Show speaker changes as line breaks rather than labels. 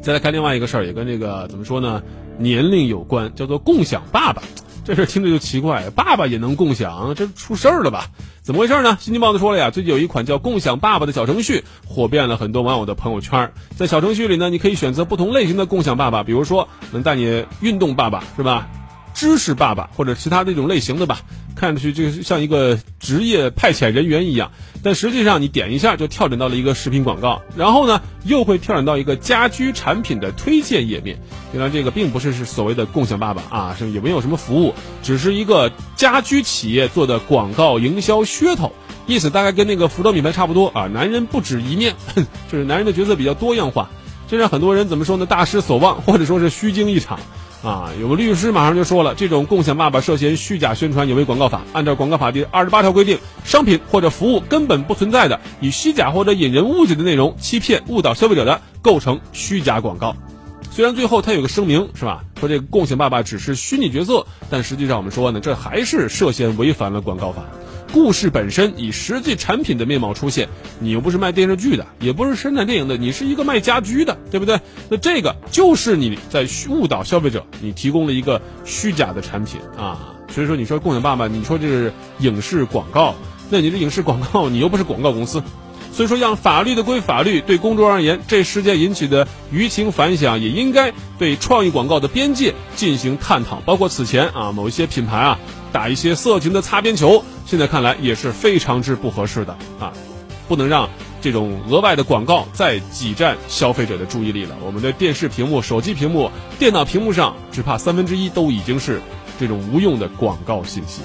再来看另外一个事儿，也跟这个怎么说呢，年龄有关，叫做共享爸爸。这事听着就奇怪，爸爸也能共享，这出事儿了吧？怎么回事呢？新京报都说了呀，最近有一款叫“共享爸爸”的小程序，火遍了很多网友的朋友圈。在小程序里呢，你可以选择不同类型的共享爸爸，比如说能带你运动爸爸，是吧？知识爸爸或者其他那种类型的吧，看上去就是像一个职业派遣人员一样，但实际上你点一下就跳转到了一个视频广告，然后呢又会跳转到一个家居产品的推荐页面。原来这个并不是是所谓的共享爸爸啊，是也没有什么服务，只是一个家居企业做的广告营销噱头，意思大概跟那个服装品牌差不多啊。男人不止一面，就是男人的角色比较多样化，这让很多人怎么说呢？大失所望，或者说是虚惊一场。啊，有个律师马上就说了，这种共享爸爸涉嫌虚假宣传，有违广告法。按照广告法第二十八条规定，商品或者服务根本不存在的，以虚假或者引人误解的内容欺骗、误导消费者的，构成虚假广告。虽然最后他有个声明，是吧？说这个共享爸爸只是虚拟角色，但实际上我们说呢，这还是涉嫌违反了广告法。故事本身以实际产品的面貌出现，你又不是卖电视剧的，也不是生产电影的，你是一个卖家居的，对不对？那这个就是你在误导消费者，你提供了一个虚假的产品啊。所以说，你说共享爸爸，你说这是影视广告，那你这影视广告，你又不是广告公司。所以说，让法律的归法律，对公众而言，这事件引起的舆情反响，也应该对创意广告的边界进行探讨。包括此前啊，某一些品牌啊，打一些色情的擦边球。现在看来也是非常之不合适的啊，不能让这种额外的广告再挤占消费者的注意力了。我们的电视屏幕、手机屏幕、电脑屏幕上，只怕三分之一都已经是这种无用的广告信息。